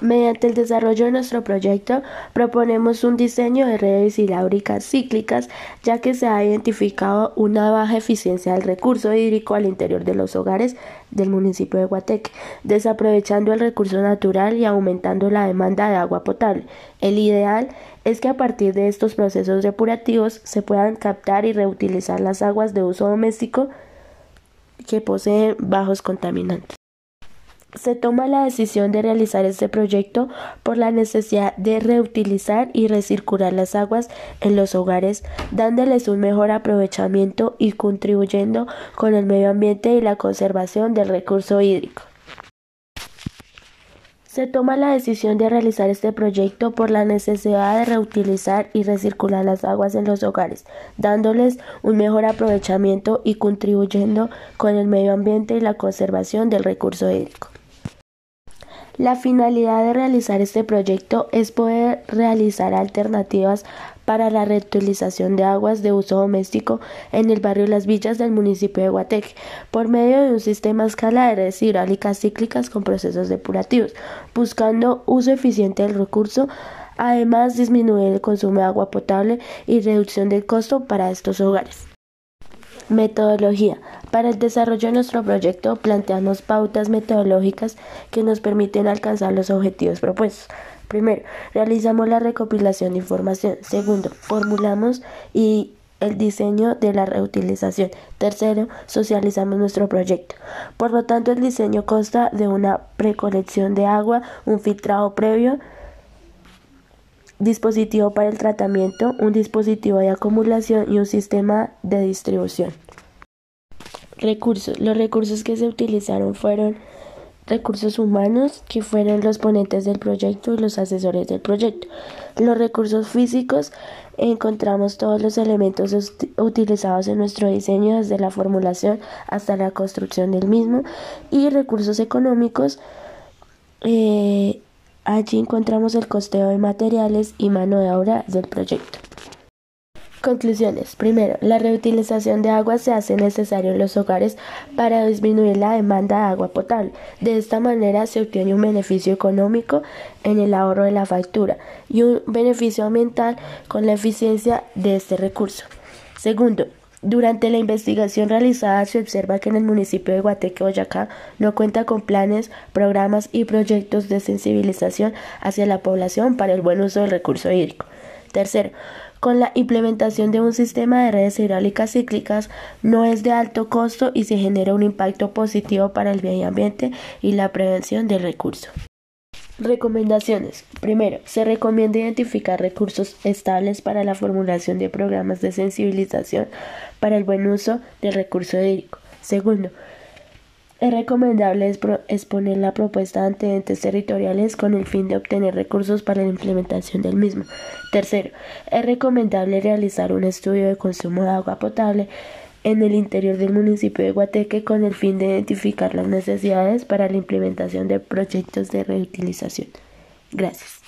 Mediante el desarrollo de nuestro proyecto, proponemos un diseño de redes hidráulicas cíclicas, ya que se ha identificado una baja eficiencia del recurso hídrico al interior de los hogares del municipio de Guateque, desaprovechando el recurso natural y aumentando la demanda de agua potable. El ideal es que a partir de estos procesos depurativos se puedan captar y reutilizar las aguas de uso doméstico que poseen bajos contaminantes. Se toma la decisión de realizar este proyecto por la necesidad de reutilizar y recircular las aguas en los hogares, dándoles un mejor aprovechamiento y contribuyendo con el medio ambiente y la conservación del recurso hídrico. Se toma la decisión de realizar este proyecto por la necesidad de reutilizar y recircular las aguas en los hogares, dándoles un mejor aprovechamiento y contribuyendo con el medio ambiente y la conservación del recurso hídrico. La finalidad de realizar este proyecto es poder realizar alternativas para la reutilización de aguas de uso doméstico en el barrio Las Villas del municipio de Guateque por medio de un sistema escala de redes hidráulicas cíclicas con procesos depurativos, buscando uso eficiente del recurso además disminuir el consumo de agua potable y reducción del costo para estos hogares. Metodología. Para el desarrollo de nuestro proyecto planteamos pautas metodológicas que nos permiten alcanzar los objetivos propuestos. Primero, realizamos la recopilación de información. Segundo, formulamos y el diseño de la reutilización. Tercero, socializamos nuestro proyecto. Por lo tanto, el diseño consta de una precolección de agua, un filtrado previo, dispositivo para el tratamiento, un dispositivo de acumulación y un sistema de distribución. Recursos. Los recursos que se utilizaron fueron recursos humanos, que fueron los ponentes del proyecto y los asesores del proyecto. Los recursos físicos, encontramos todos los elementos utilizados en nuestro diseño, desde la formulación hasta la construcción del mismo. Y recursos económicos, eh, Allí encontramos el costeo de materiales y mano de obra del proyecto. Conclusiones. Primero, la reutilización de agua se hace necesario en los hogares para disminuir la demanda de agua potable. De esta manera se obtiene un beneficio económico en el ahorro de la factura y un beneficio ambiental con la eficiencia de este recurso. Segundo, durante la investigación realizada se observa que en el municipio de Guateque, Boyacá, no cuenta con planes, programas y proyectos de sensibilización hacia la población para el buen uso del recurso hídrico. Tercero, con la implementación de un sistema de redes hidráulicas cíclicas no es de alto costo y se genera un impacto positivo para el medio ambiente y la prevención del recurso. Recomendaciones. Primero, se recomienda identificar recursos estables para la formulación de programas de sensibilización para el buen uso del recurso hídrico. Segundo, es recomendable exponer la propuesta ante entes territoriales con el fin de obtener recursos para la implementación del mismo. Tercero, es recomendable realizar un estudio de consumo de agua potable en el interior del municipio de Guateque con el fin de identificar las necesidades para la implementación de proyectos de reutilización. Gracias.